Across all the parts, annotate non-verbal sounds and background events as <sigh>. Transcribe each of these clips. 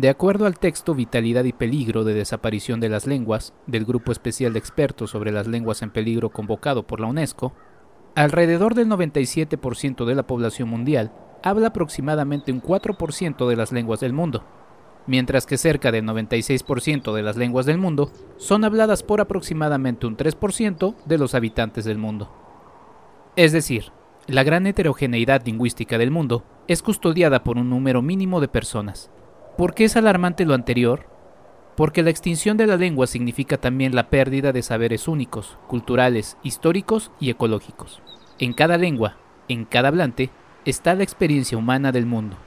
De acuerdo al texto Vitalidad y Peligro de Desaparición de las Lenguas, del Grupo Especial de Expertos sobre las Lenguas en Peligro convocado por la UNESCO, alrededor del 97% de la población mundial habla aproximadamente un 4% de las lenguas del mundo, mientras que cerca del 96% de las lenguas del mundo son habladas por aproximadamente un 3% de los habitantes del mundo. Es decir, la gran heterogeneidad lingüística del mundo es custodiada por un número mínimo de personas. ¿Por qué es alarmante lo anterior? Porque la extinción de la lengua significa también la pérdida de saberes únicos, culturales, históricos y ecológicos. En cada lengua, en cada hablante, está la experiencia humana del mundo.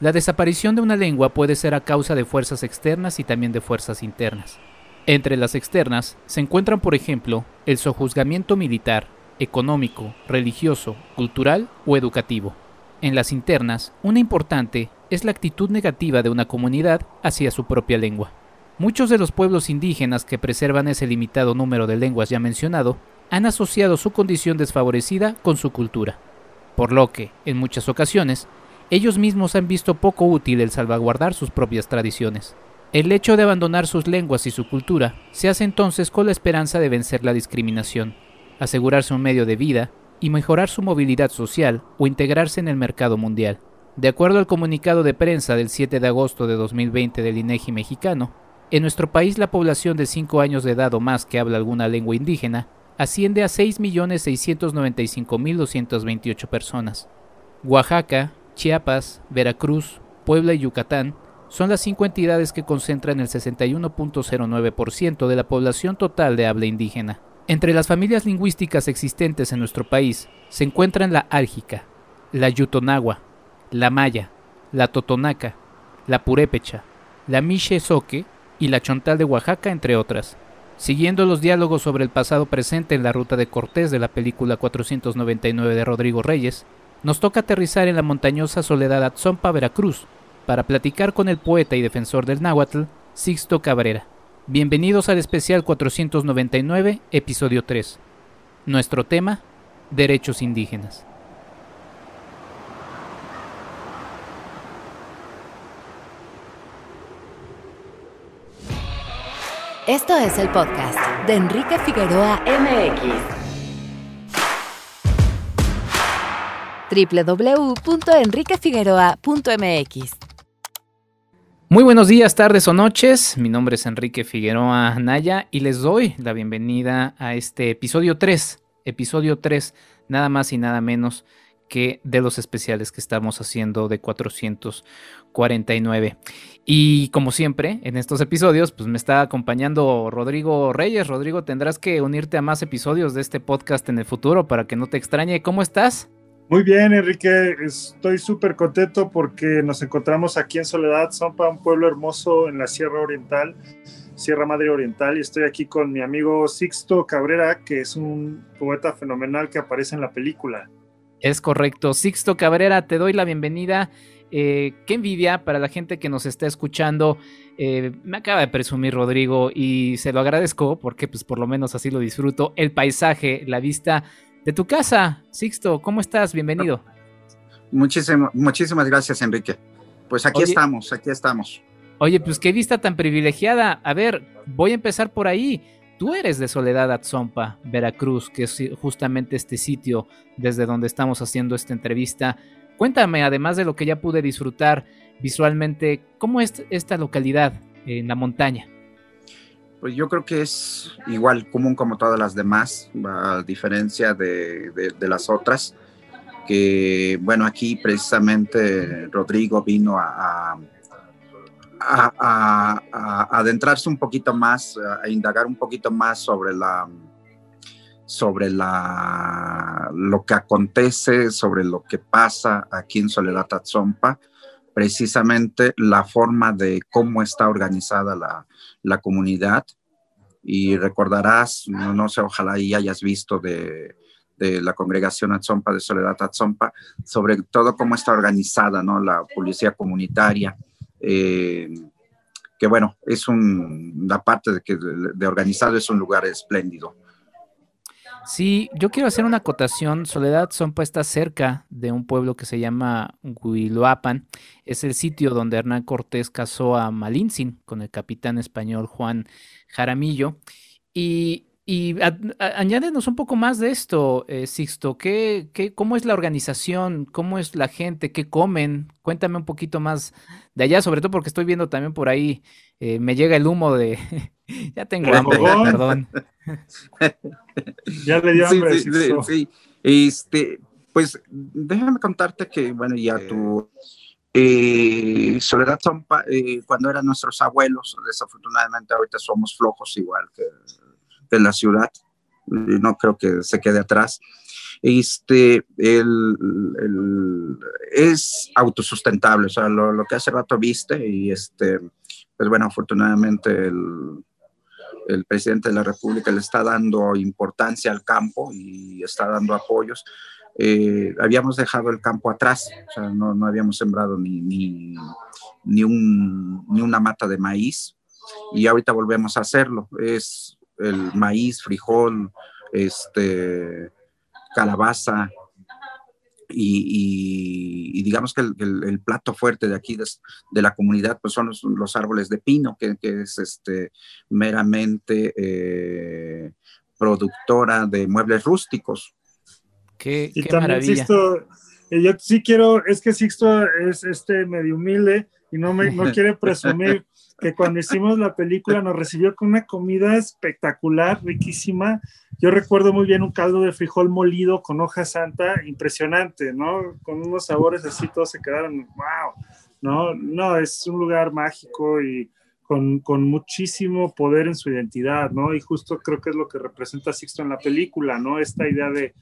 La desaparición de una lengua puede ser a causa de fuerzas externas y también de fuerzas internas. Entre las externas se encuentran, por ejemplo, el sojuzgamiento militar, económico, religioso, cultural o educativo. En las internas, una importante es la actitud negativa de una comunidad hacia su propia lengua. Muchos de los pueblos indígenas que preservan ese limitado número de lenguas ya mencionado han asociado su condición desfavorecida con su cultura, por lo que, en muchas ocasiones, ellos mismos han visto poco útil el salvaguardar sus propias tradiciones. El hecho de abandonar sus lenguas y su cultura se hace entonces con la esperanza de vencer la discriminación, asegurarse un medio de vida y mejorar su movilidad social o integrarse en el mercado mundial. De acuerdo al comunicado de prensa del 7 de agosto de 2020 del INEGI mexicano, en nuestro país la población de 5 años de edad o más que habla alguna lengua indígena asciende a 6.695.228 personas. Oaxaca, Chiapas, Veracruz, Puebla y Yucatán son las cinco entidades que concentran el 61.09% de la población total de habla indígena. Entre las familias lingüísticas existentes en nuestro país se encuentran la álgica, la yutonagua, la maya, la totonaca, la purépecha, la miche soque y la chontal de Oaxaca, entre otras. Siguiendo los diálogos sobre el pasado presente en la ruta de Cortés de la película 499 de Rodrigo Reyes, nos toca aterrizar en la montañosa soledad Atzompa, Veracruz, para platicar con el poeta y defensor del náhuatl, Sixto Cabrera. Bienvenidos al especial 499, episodio 3. Nuestro tema, Derechos Indígenas. Esto es el podcast de Enrique Figueroa MX. www.enriquefigueroa.mx muy buenos días, tardes o noches. Mi nombre es Enrique Figueroa Naya y les doy la bienvenida a este episodio 3. Episodio 3, nada más y nada menos de los especiales que estamos haciendo de 449. Y como siempre, en estos episodios, pues me está acompañando Rodrigo Reyes. Rodrigo, tendrás que unirte a más episodios de este podcast en el futuro para que no te extrañe. ¿Cómo estás? Muy bien, Enrique. Estoy súper contento porque nos encontramos aquí en Soledad, Zompa, un pueblo hermoso en la Sierra Oriental, Sierra Madre Oriental, y estoy aquí con mi amigo Sixto Cabrera, que es un poeta fenomenal que aparece en la película. Es correcto. Sixto Cabrera, te doy la bienvenida. Eh, qué envidia para la gente que nos está escuchando. Eh, me acaba de presumir Rodrigo y se lo agradezco porque pues por lo menos así lo disfruto. El paisaje, la vista de tu casa. Sixto, ¿cómo estás? Bienvenido. muchísimas gracias, Enrique. Pues aquí estamos, aquí estamos. Oye, pues qué vista tan privilegiada. A ver, voy a empezar por ahí. Tú eres de Soledad Atzompa, Veracruz, que es justamente este sitio desde donde estamos haciendo esta entrevista. Cuéntame, además de lo que ya pude disfrutar visualmente, ¿cómo es esta localidad en la montaña? Pues yo creo que es igual común como todas las demás, a diferencia de, las otras, que bueno, aquí precisamente Rodrigo vino a, adentrarse un poquito más, a indagar un poquito más sobre la sobre la, lo que acontece, sobre lo que pasa aquí en Soledad Atzompa, precisamente la forma de cómo está organizada la, la comunidad. Y recordarás, no, sé, ojalá y hayas visto de, de la congregación Atzompa de Soledad Atzompa, sobre todo cómo está organizada ¿no? la policía comunitaria. Eh, que bueno, es un, la parte de, que, de organizado es un lugar espléndido. Sí, yo quiero hacer una acotación. Soledad Sompa está cerca de un pueblo que se llama Huiloapan. Es el sitio donde Hernán Cortés casó a Malintzin con el capitán español Juan Jaramillo. Y, y añádenos un poco más de esto, eh, Sixto. ¿Qué, qué, ¿Cómo es la organización? ¿Cómo es la gente? ¿Qué comen? Cuéntame un poquito más de allá, sobre todo porque estoy viendo también por ahí, eh, me llega el humo de... <laughs> ya tengo hambre, perdón. <laughs> ya le dio hambre. Sí, sí, sí, Este, pues déjame contarte que, bueno, ya tú... Eh, Soledad eh, cuando eran nuestros abuelos, desafortunadamente ahorita somos flojos igual que, que la ciudad, no creo que se quede atrás. Este, el, es autosustentable, o sea, lo, lo, que hace rato viste y este, pues bueno, afortunadamente el, el presidente de la República le está dando importancia al campo y está dando apoyos. Eh, habíamos dejado el campo atrás, o sea, no, no habíamos sembrado ni, ni, ni, un, ni, una mata de maíz y ahorita volvemos a hacerlo. Es el maíz, frijol, este, calabaza, y, digamos que el, plato fuerte de aquí, de, la comunidad, pues son los, árboles de pino, que, es este, meramente eh, productora de muebles rústicos. Qué, qué maravilla. Eh, yo sí quiero, es que Sixto es este medio humilde y no, me, no <laughs> quiere presumir que cuando hicimos la película nos recibió con una comida espectacular, riquísima. Yo recuerdo muy bien un caldo de frijol molido con hoja santa, impresionante, ¿no? Con unos sabores así, todos se quedaron, wow, ¿no? No, es un lugar mágico y con, con, muchísimo poder en su identidad, ¿no? Y justo creo que es lo que representa Sixto en la película, ¿no? Esta idea de,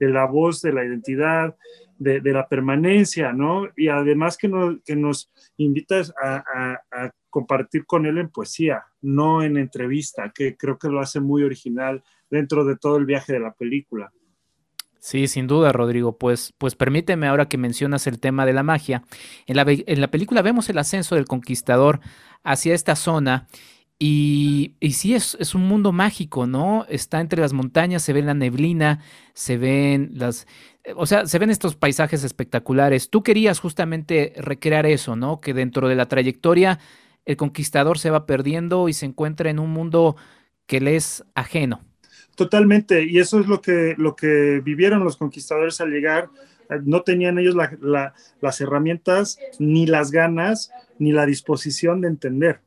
de la voz, de la identidad, de, de, la permanencia, ¿no? Y además que, que nos invitas a, a, compartir con él en poesía, no en entrevista, que creo que lo hace muy original dentro de todo el viaje de la película. Sí, sin duda, Rodrigo. Pues, pues permíteme ahora que mencionas el tema de la magia. En la, en la película vemos el ascenso del conquistador hacia esta zona y, y sí, es, es, un mundo mágico, ¿no? Está entre las montañas, se ve la neblina, se ven las... O sea, se ven estos paisajes espectaculares. Tú querías justamente recrear eso, ¿no? Que dentro de la trayectoria el conquistador se va perdiendo y se encuentra en un mundo que le es ajeno. Totalmente, y eso es lo que, lo que vivieron los conquistadores al llegar. No tenían ellos las herramientas, ni las ganas, ni la disposición de entender,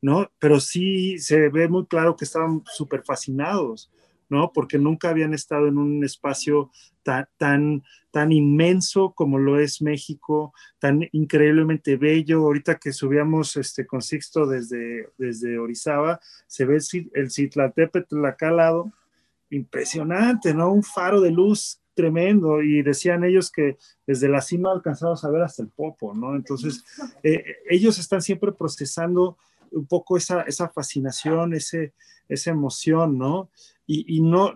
¿no? Pero sí se ve muy claro que estaban súper fascinados, ¿no? Porque nunca habían estado en un espacio tan, tan, tan inmenso como lo es México, tan increíblemente bello. Ahorita que subíamos este, con Sixto desde, desde Orizaba, se ve el Citlatépetl acá al lado, impresionante, ¿no? Un faro de luz tremendo y decían ellos que desde la cima alcanzamos a ver hasta el popo, ¿no? Entonces, eh, ellos están siempre procesando un poco esa, esa fascinación, ese, esa emoción, ¿no? Y, y no,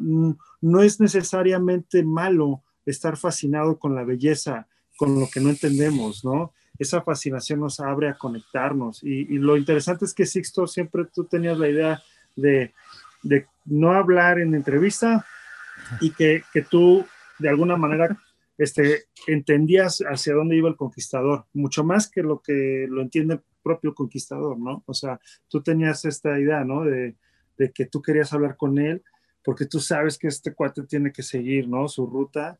no es necesariamente malo estar fascinado con la belleza, con lo que no entendemos, ¿no? Esa fascinación nos abre a conectarnos. Y, lo interesante es que Sixto siempre tú tenías la idea de, de no hablar en entrevista y que, que, tú de alguna manera este, entendías hacia dónde iba el conquistador, mucho más que lo que lo entiende el propio conquistador, ¿no? O sea, tú tenías esta idea, ¿no? De, de que tú querías hablar con él porque tú sabes que este cuate tiene que seguir, ¿no? Su ruta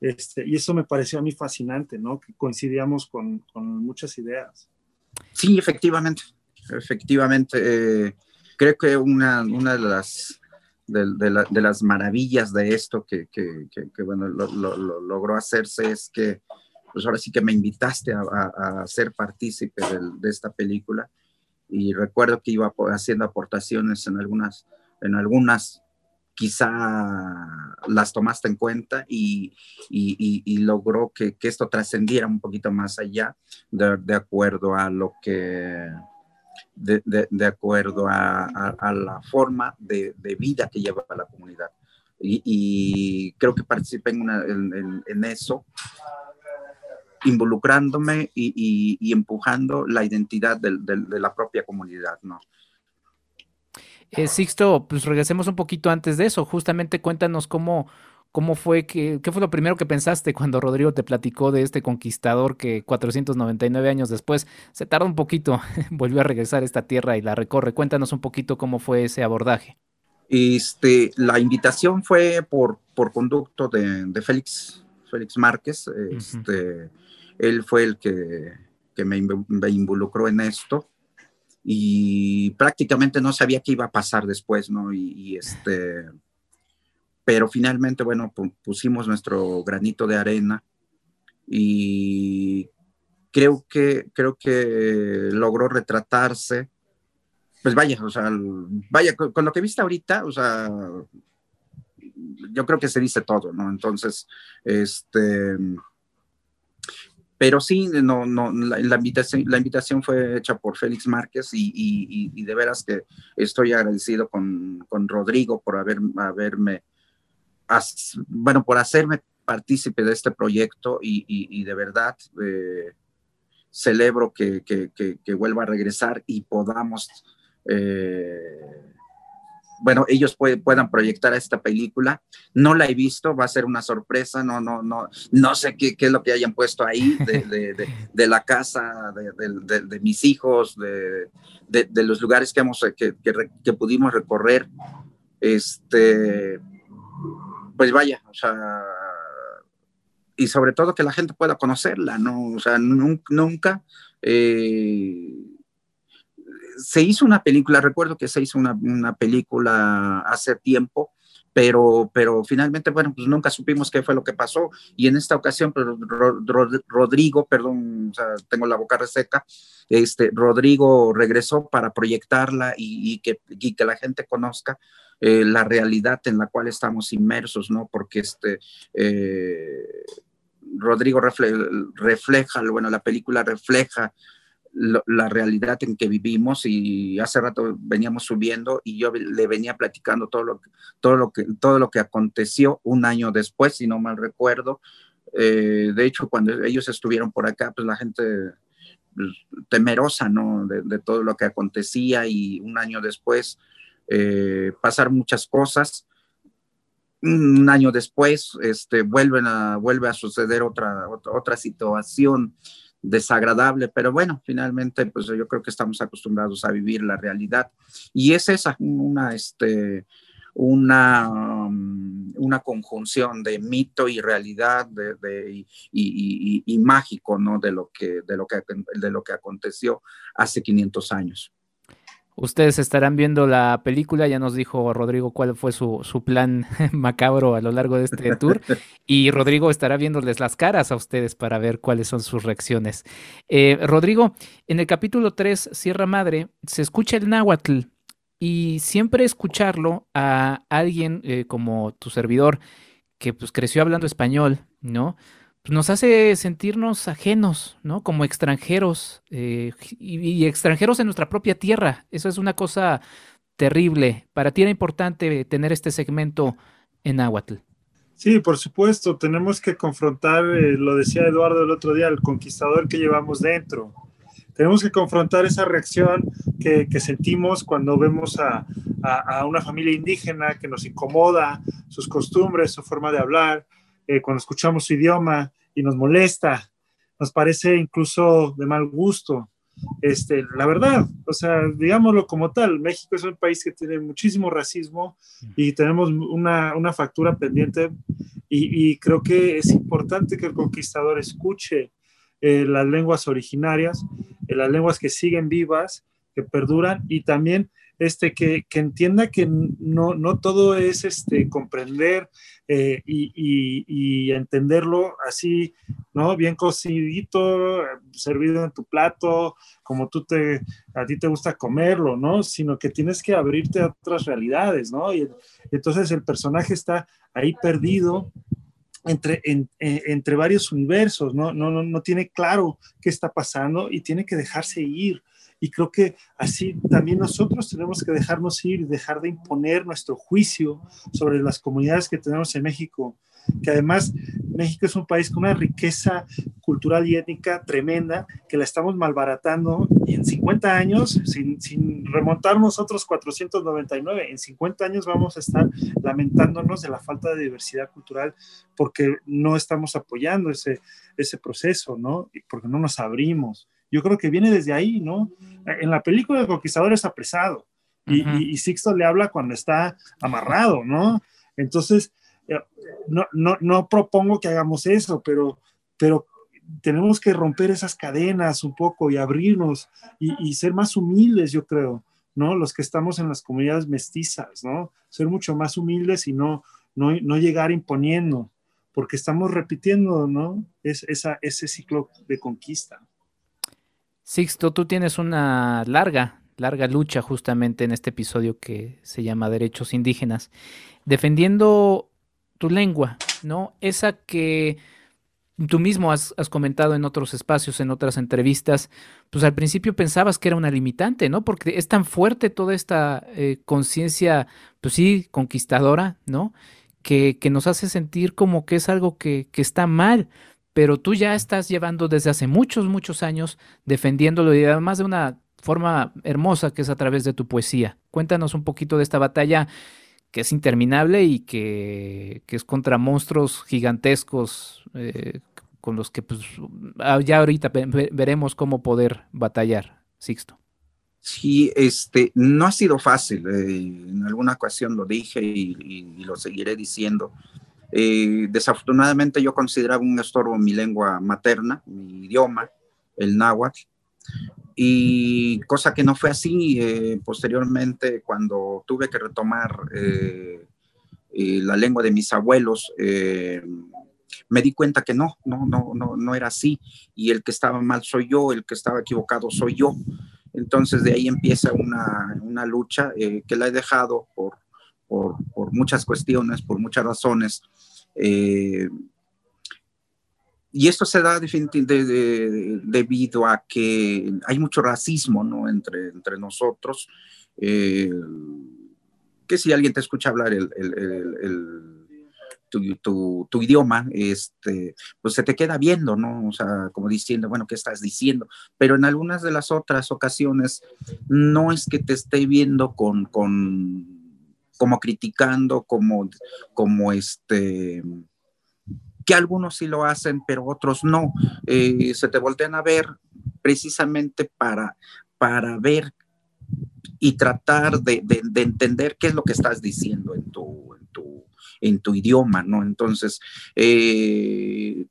este, y eso me pareció a mí fascinante, ¿no? Que coincidíamos con, con muchas ideas. Sí, efectivamente, efectivamente. Eh, creo que una, una de las de, de, las maravillas de esto que, que, que, bueno, lo, lo, logró hacerse es que, pues ahora sí que me invitaste a, a, ser partícipe de, de, esta película y recuerdo que iba haciendo aportaciones en algunas, en algunas quizá las tomaste en cuenta y, logró que, esto trascendiera un poquito más allá de, acuerdo a lo que, de, acuerdo a, la forma de, vida que lleva la comunidad. Y, creo que participé en, en, eso, involucrándome y, empujando la identidad de, la propia comunidad, ¿no? Eh, Sixto, pues regresemos un poquito antes de eso. Justamente cuéntanos cómo, cómo fue que, qué fue lo primero que pensaste cuando Rodrigo te platicó de este conquistador que 499 años después se tarda un poquito, <laughs> volvió a regresar a esta tierra y la recorre. Cuéntanos un poquito cómo fue ese abordaje. Este, la invitación fue por, por conducto de, de Félix, Félix Márquez. Este, Él fue el que, que me, me, involucró en esto y prácticamente no sabía qué iba a pasar después, ¿no? Y, este, pero finalmente, bueno, pusimos nuestro granito de arena y creo que, creo que logró retratarse pues vaya, o sea, vaya, con, lo que viste ahorita, o sea, yo creo que se dice todo, ¿no? Entonces, este, pero sí, no, no, la, invitación, la invitación fue hecha por Félix Márquez y, y, de veras que estoy agradecido con, con Rodrigo por haber, haberme, bueno, por hacerme partícipe de este proyecto y, de verdad eh, celebro que, que, que, vuelva a regresar y podamos eh, bueno, ellos puedan proyectar esta película. No la he visto, va a ser una sorpresa, no, no, no, no sé qué, qué es lo que hayan puesto ahí de, la casa, de, mis hijos, de, los lugares que, hemos, que, pudimos recorrer. Este, pues vaya, o sea, y sobre todo que la gente pueda conocerla, ¿no? O sea, nunca, eh, se hizo una película, recuerdo que se hizo una, una película hace tiempo, pero, pero finalmente, bueno, pues nunca supimos qué fue lo que pasó. Y en esta ocasión, pues, Rodrigo, perdón, tengo la boca reseca, este, Rodrigo regresó para proyectarla y, que, y que la gente conozca eh, la realidad en la cual estamos inmersos, ¿no? Porque este... Eh, Rodrigo refleja, bueno, la película refleja la realidad en que vivimos y hace rato veníamos subiendo y yo le venía platicando todo lo, todo lo, que, todo lo que aconteció un año después, si no mal recuerdo. Eh, de hecho, cuando ellos estuvieron por acá, pues la gente pues, temerosa, ¿no? De, todo lo que acontecía y un año después eh, pasar muchas cosas. Un año después, este, vuelven a, vuelve a suceder otra, otra, otra situación desagradable, pero bueno, finalmente pues yo creo que estamos acostumbrados a vivir la realidad y es esa una este una, um, una conjunción de mito y realidad de, y, mágico ¿no? de, lo que, de, lo que, de lo que aconteció hace 500 años. Ustedes estarán viendo la película, ya nos dijo Rodrigo cuál fue su, su, plan <laughs> macabro a lo largo de este tour y Rodrigo estará viéndoles las caras a ustedes para ver cuáles son sus reacciones. Eh, Rodrigo, en el capítulo 3, Sierra Madre, se escucha el náhuatl y siempre escucharlo a alguien eh, como tu servidor que pues creció hablando español, ¿no? Pues, nos hace sentirnos ajenos, ¿no? Como extranjeros eh, y, extranjeros en nuestra propia tierra. Eso es una cosa terrible. Para ti era importante tener este segmento en Aguatl. Sí, por supuesto, tenemos que confrontar, eh, lo decía Eduardo el otro día, el conquistador que llevamos dentro. Tenemos que confrontar esa reacción que, sentimos cuando vemos a, una familia indígena que nos incomoda, sus costumbres, su forma de hablar, eh, cuando escuchamos su idioma y nos molesta, nos parece incluso de mal gusto. Este, la verdad, o sea, digámoslo como tal, México es un país que tiene muchísimo racismo y tenemos una, una factura pendiente y, y, creo que es importante que el conquistador escuche eh, las lenguas originarias, eh, las lenguas que siguen vivas, que perduran y también este, que, que entienda que no, no, todo es este, comprender eh, y, y, y, entenderlo así, ¿no? Bien cocidito, servido en tu plato, como tú te, a ti te gusta comerlo, ¿no? Sino que tienes que abrirte a otras realidades, ¿no? Y entonces el personaje está ahí perdido entre, en, entre varios universos, ¿no? No, no, no tiene claro qué está pasando y tiene que dejarse ir. Y creo que así también nosotros tenemos que dejarnos ir dejar de imponer nuestro juicio sobre las comunidades que tenemos en México. que además México es un país con una riqueza cultural y étnica tremenda, que la estamos malbaratando y en 50 años, sin, sin remontarnos otros 499, en 50 años vamos a estar lamentándonos de la falta de diversidad cultural porque no estamos apoyando ese, ese proceso, ¿no? Porque no nos abrimos. Yo creo que viene desde ahí, ¿no? En la película El Conquistador es apresado y, Sixto le habla cuando está amarrado, ¿no? Entonces, eh, no, no, no propongo que hagamos eso, pero, pero tenemos que romper esas cadenas un poco y abrirnos y, ser más humildes, yo creo, ¿no? Los que estamos en las comunidades mestizas, ¿no? Ser mucho más humildes y no, no, no llegar imponiendo, porque estamos repitiendo, ¿no? Es, esa, ese ciclo de conquista. Sixto, tú tienes una larga, larga lucha justamente en este episodio que se llama Derechos Indígenas, defendiendo tu lengua, ¿no? Esa que tú mismo has, comentado en otros espacios, en otras entrevistas, pues al principio pensabas que era una limitante, ¿no? Porque es tan fuerte toda esta eh, conciencia, pues sí, conquistadora, ¿no? Que, nos hace sentir como que es algo que, que, está mal, pero tú ya estás llevando desde hace muchos, muchos años defendiéndolo y además de una forma hermosa que es a través de tu poesía. Cuéntanos un poquito de esta batalla que es interminable y que, es contra monstruos gigantescos eh, con los que pues, ah, ya ahorita veremos cómo poder batallar, Sixto. Sí, este, no ha sido fácil. Eh, en alguna ocasión lo dije y, lo seguiré diciendo. Eh, desafortunadamente yo consideraba un estorbo mi lengua materna, mi idioma, el náhuatl, y cosa que no fue así. Eh, posteriormente, cuando tuve que retomar la lengua de mis abuelos, me di cuenta que no, no, no, no, no era así. Y el que estaba mal soy yo, el que estaba equivocado soy yo. Entonces de ahí empieza una, una lucha eh, que la he dejado por, por, por, muchas cuestiones, por muchas razones. Eh, y esto se da debido a que hay mucho racismo ¿no? entre, entre nosotros. Eh, que si alguien te escucha hablar el, el, el tu, tu, idioma, este, pues se te queda viendo, ¿no? O sea, como diciendo, bueno, ¿qué estás diciendo? Pero en algunas de las otras ocasiones no es que te esté viendo con, con como criticando, como, como este, que algunos sí lo hacen, pero otros no. Eh, se te voltean a ver precisamente para, para ver y tratar de, de, entender qué es lo que estás diciendo en tu, en tu, en tu idioma, ¿no? Entonces, eh,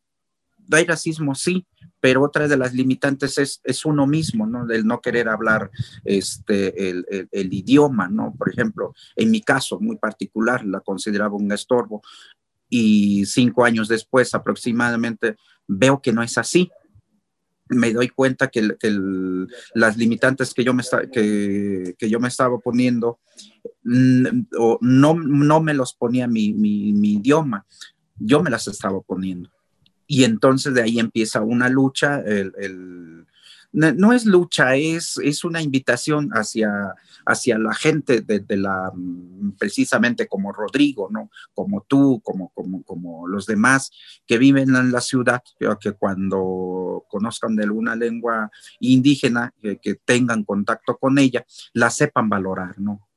hay racismo, sí, pero otra de las limitantes es, es uno mismo, ¿no? El no querer hablar este, el, el, idioma, ¿no? Por ejemplo, en mi caso muy particular, la consideraba un estorbo y cinco años después aproximadamente veo que no es así me doy cuenta que, las limitantes que yo me, que, que yo me estaba poniendo mm, no, no me los ponía mi, mi, idioma, yo me las estaba poniendo. Y entonces de ahí empieza una lucha, el, no es lucha, es, es una invitación hacia, hacia la gente de, la, mm, precisamente como Rodrigo, ¿no? Como tú, como, como, como los demás que viven en la ciudad, que cuando conozcan de alguna lengua indígena, que, tengan contacto con ella, la sepan valorar, ¿no?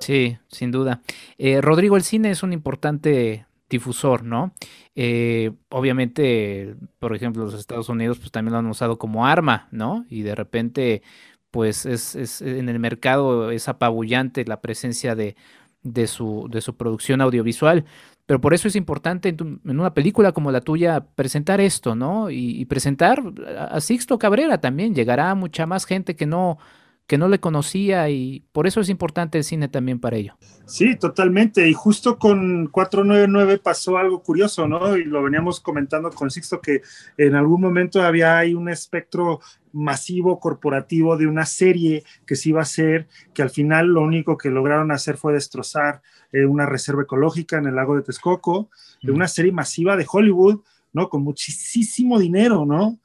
Sí, sin duda. Eh, Rodrigo, el cine es un importante difusor, ¿no? Eh, obviamente, por ejemplo, los Estados Unidos pues también lo han usado como arma, ¿no? Y de repente, pues es, en el mercado es apabullante la presencia de, de, su, de su producción audiovisual. Pero por eso es importante en, una película como la tuya presentar esto, ¿no? Y, presentar a Sixto Cabrera también. Llegará mucha más gente que no, que no le conocía y por eso es importante el cine también para ello. Sí, totalmente. Y justo con 499 pasó algo curioso, ¿no? Y lo veníamos comentando con Sixto, que en algún momento había ahí un espectro masivo corporativo de una serie que se iba a hacer, que al final lo único que lograron hacer fue destrozar eh, una reserva ecológica en el lago de Texcoco, de una serie masiva de Hollywood, ¿no? Con muchísimo dinero, ¿no?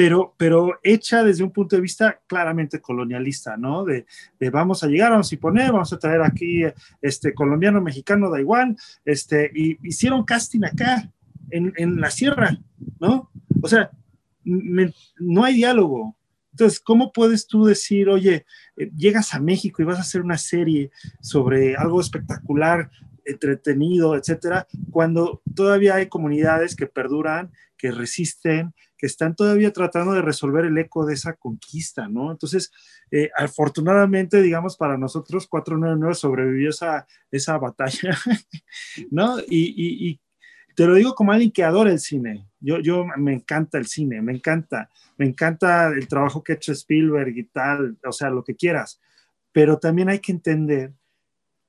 Pero, pero hecha desde un punto de vista claramente colonialista, ¿no? De, vamos a llegar, vamos a poner, vamos a traer aquí este colombiano, mexicano, da igual, este, y hicieron casting acá, en, en la sierra, ¿no? O sea, no hay diálogo. Entonces, ¿cómo puedes tú decir, oye, eh, llegas a México y vas a hacer una serie sobre algo espectacular, entretenido, etcétera, cuando todavía hay comunidades que perduran, que resisten, que están todavía tratando de resolver el eco de esa conquista, ¿no? Entonces, eh, afortunadamente, digamos, para nosotros, 499 sobrevivió esa, esa batalla, <laughs> ¿no? Y, te lo digo como alguien que adora el cine. Yo, yo me encanta el cine, me encanta, me encanta el trabajo que ha hecho Spielberg y tal, o sea, lo que quieras. Pero también hay que entender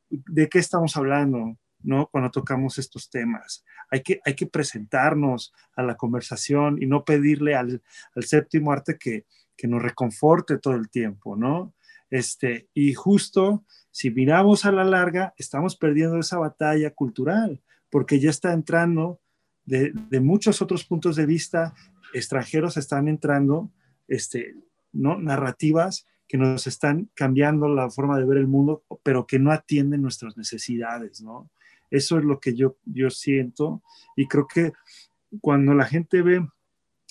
de qué estamos hablando, ¿no? Cuando tocamos estos temas. Hay que, hay que presentarnos a la conversación y no pedirle al, al séptimo arte que, que nos reconforte todo el tiempo, ¿no? Este, y justo si miramos a la larga, estamos perdiendo esa batalla cultural, porque ya está entrando de, de muchos otros puntos de vista, extranjeros están entrando, este, ¿no? narrativas que nos están cambiando la forma de ver el mundo, pero que no atienden nuestras necesidades, ¿no? Eso es lo que yo, yo siento y creo que cuando la gente ve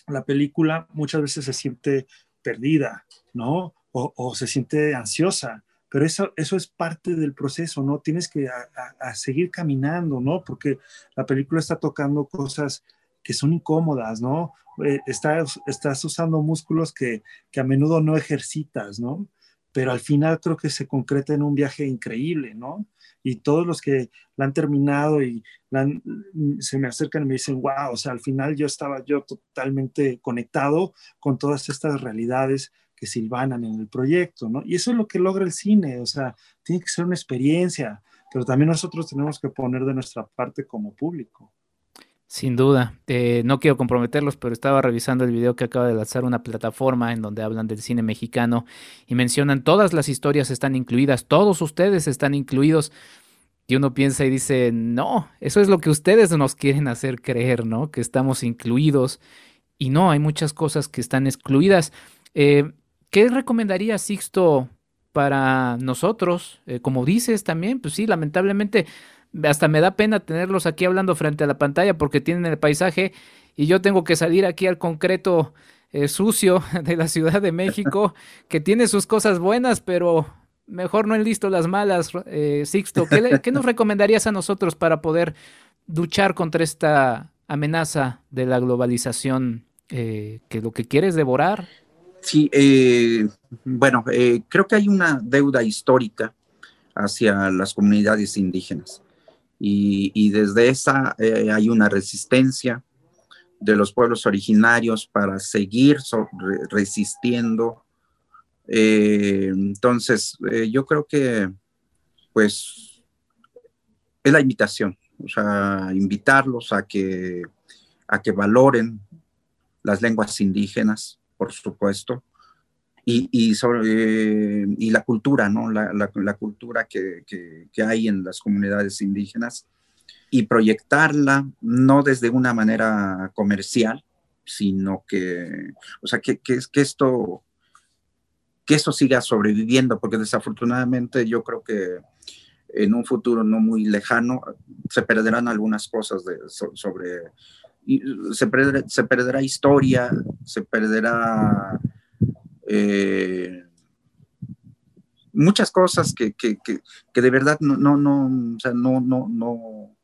la película muchas veces se siente perdida, ¿no? O, se siente ansiosa, pero eso, eso es parte del proceso, ¿no? Tienes que a, seguir caminando, ¿no? Porque la película está tocando cosas que son incómodas, ¿no? Eh, estás, estás usando músculos que, que, a menudo no ejercitas, ¿no? Pero al final creo que se concreta en un viaje increíble, ¿no? Y todos los que la han terminado y se me acercan y me dicen, wow, o sea, al final yo estaba yo totalmente conectado con todas estas realidades que silvanan en el proyecto, ¿no? Y eso es lo que logra el cine, o sea, tiene que ser una experiencia, pero también nosotros tenemos que poner de nuestra parte como público. Sin duda. Eh, no quiero comprometerlos, pero estaba revisando el video que acaba de lanzar una plataforma en donde hablan del cine mexicano y mencionan todas las historias están incluidas, todos ustedes están incluidos. Y uno piensa y dice, no, eso es lo que ustedes nos quieren hacer creer, ¿no? Que estamos incluidos. Y no, hay muchas cosas que están excluidas. Eh, ¿Qué recomendaría Sixto para nosotros? Eh, como dices también, pues sí, lamentablemente hasta me da pena tenerlos aquí hablando frente a la pantalla porque tienen el paisaje y yo tengo que salir aquí al concreto eh, sucio <laughs> de la Ciudad de México, <laughs> que tiene sus cosas buenas, pero mejor no listo las malas, eh, Sixto. ¿Qué, nos recomendarías a nosotros para poder luchar contra esta amenaza de la globalización eh, que lo que quiere es devorar? Sí, bueno, creo que hay una deuda histórica hacia las comunidades indígenas y, desde esa eh, hay una resistencia de los pueblos originarios para seguir resistiendo. Eh, entonces, eh, yo creo que, pues, es la invitación, o sea, invitarlos a que, a que valoren las lenguas indígenas, por supuesto, y, sobre, y la cultura, ¿no? La, la, cultura que, que, hay en las comunidades indígenas y proyectarla no desde una manera comercial, sino que, o sea, que, que, que esto que esto siga sobreviviendo, porque desafortunadamente yo creo que en un futuro no muy lejano se perderán algunas cosas de, sobre, se, perderá, se perderá historia, se perderá eh, muchas cosas que, que, que, de verdad no, no, no, o sea, no, no, no,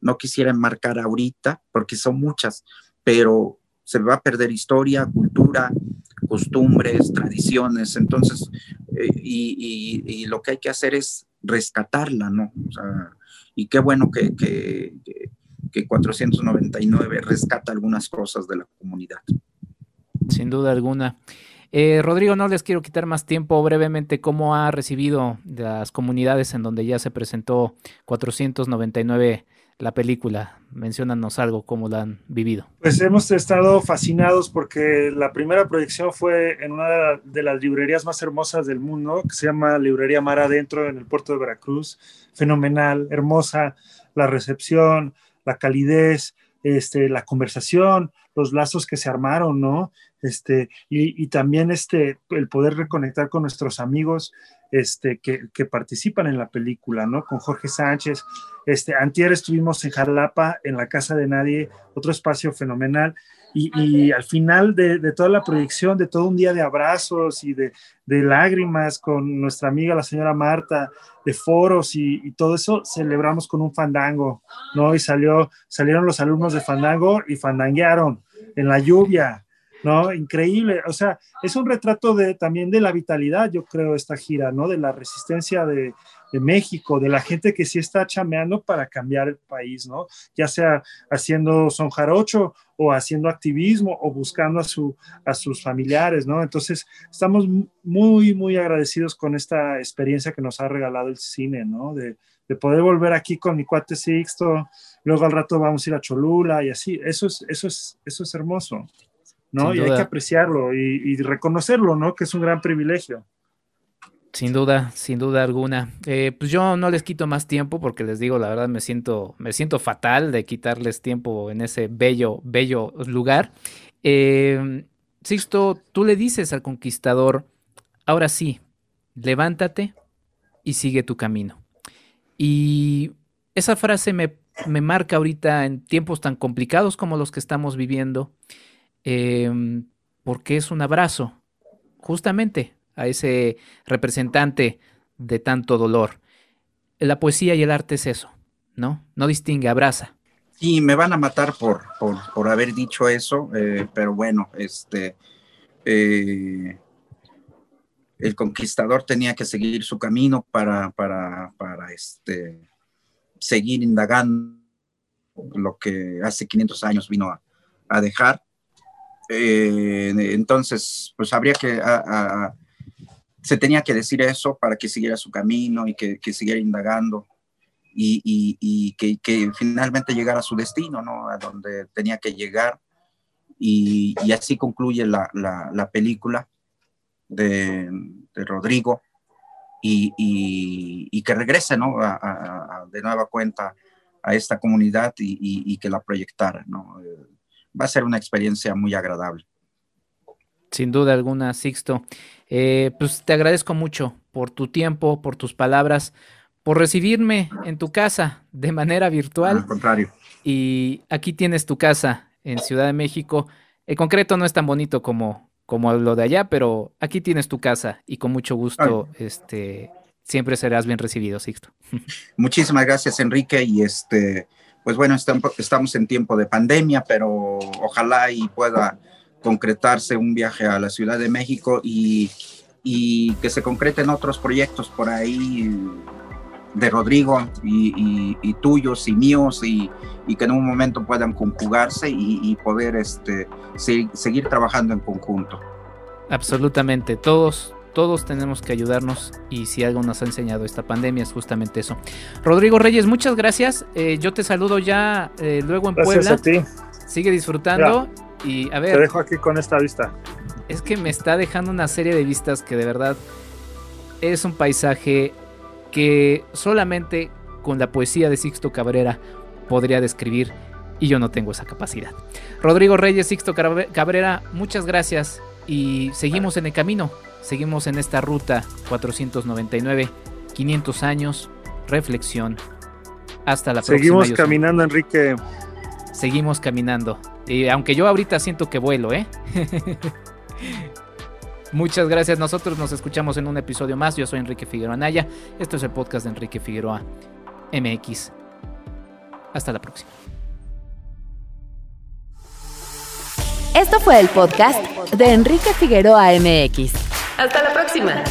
no quisiera enmarcar ahorita, porque son muchas, pero se va a perder historia, cultura, costumbres, tradiciones, entonces, eh, y, lo que hay que hacer es rescatarla, ¿no? Y qué bueno que, que, que 499 rescata algunas cosas de la comunidad. Sin duda alguna. Eh, Rodrigo, no les quiero quitar más tiempo. Brevemente, ¿cómo ha recibido las comunidades en donde ya se presentó 499 la película? Menciónanos algo, cómo la han vivido. Pues hemos estado fascinados porque la primera proyección fue en una de las librerías más hermosas del mundo, que se llama Librería Mar Adentro en el puerto de Veracruz. Fenomenal, hermosa la recepción, la calidez, este, la conversación, los lazos que se armaron, ¿no? este, y, también este, el poder reconectar con nuestros amigos este, que, que, participan en la película, ¿no? Con Jorge Sánchez. Este, antier estuvimos en Jalapa, en la Casa de Nadie, otro espacio fenomenal. Y, al final de, toda la proyección, de todo un día de abrazos y de, lágrimas con nuestra amiga, la señora Marta, de foros y, todo eso, celebramos con un fandango, ¿no? Y salió, salieron los alumnos de fandango y fandanguearon en la lluvia, ¿no? Increíble, o sea, es un retrato de, también de la vitalidad, yo creo, esta gira, ¿no? De la resistencia de, de México, de la gente que sí está chameando para cambiar el país, ¿no? Ya sea haciendo son jarocho o haciendo activismo o buscando a, su, a sus familiares, ¿no? Entonces, estamos muy, muy agradecidos con esta experiencia que nos ha regalado el cine, ¿no? De, poder volver aquí con mi cuate Sixto, luego al rato vamos a ir a Cholula y así, eso es, eso es, eso es hermoso, ¿no? y hay que apreciarlo y, y reconocerlo, ¿no? Que es un gran privilegio. Sin duda, sin duda alguna. Eh, pues yo no les quito más tiempo porque les digo, la verdad me siento, me siento fatal de quitarles tiempo en ese bello, bello lugar. Eh, Sixto, tú le dices al conquistador, ahora sí, levántate y sigue tu camino. Y esa frase me, me marca ahorita en tiempos tan complicados como los que estamos viviendo, em, porque es un abrazo, justamente a ese representante de tanto dolor. La poesía y el arte es eso, ¿no? No distingue, abraza. Sí, me van a matar por, por, haber dicho eso, eh, pero bueno, este, eh, el conquistador tenía que seguir su camino para, para, para este, seguir indagando lo que hace 500 años vino a, dejar. Eh, entonces, pues habría que se tenía que decir eso para que siguiera su camino y que, siguiera indagando y, que, finalmente llegara a su destino, ¿no? A donde tenía que llegar. Y, así concluye la, película de, Rodrigo y, que regrese, ¿no? de nueva cuenta a esta comunidad y, que la proyectara, ¿no? Va a ser una experiencia muy agradable. Sin duda alguna, Sixto. Eh, pues te agradezco mucho por tu tiempo, por tus palabras, por recibirme en tu casa de manera virtual. Al contrario. Y aquí tienes tu casa en Ciudad de México. En concreto no es tan bonito como, como lo de allá, pero aquí tienes tu casa y con mucho gusto este, siempre serás bien recibido, Sixto. <laughs> Muchísimas gracias, Enrique. Y este, pues bueno, estamos en tiempo de pandemia, pero ojalá y pueda concretarse un viaje a la Ciudad de México y, que se concreten otros proyectos por ahí de Rodrigo y, tuyos y míos y, que en un momento puedan conjugarse y, poder este, seguir trabajando en conjunto. Absolutamente, todos, todos tenemos que ayudarnos y si algo nos ha enseñado esta pandemia es justamente eso. Rodrigo Reyes, muchas gracias. Eh, yo te saludo ya eh, luego en gracias Puebla. A ti. Sigue disfrutando y a ver. Te dejo aquí con esta vista. Es que me está dejando una serie de vistas que de verdad es un paisaje que solamente con la poesía de Sixto Cabrera podría describir y yo no tengo esa capacidad. Rodrigo Reyes, Sixto Cabrera, muchas gracias y seguimos en el camino, seguimos en esta ruta 499, 500 años, reflexión. Hasta la próxima. Seguimos caminando, Enrique. Seguimos caminando. Y aunque yo ahorita siento que vuelo, ¿eh? <laughs> Muchas gracias. Nosotros nos escuchamos en un episodio más. Yo soy Enrique Figueroa Naya. Esto es el podcast de Enrique Figueroa MX. Hasta la próxima. Esto fue el podcast de Enrique Figueroa MX. Hasta la próxima.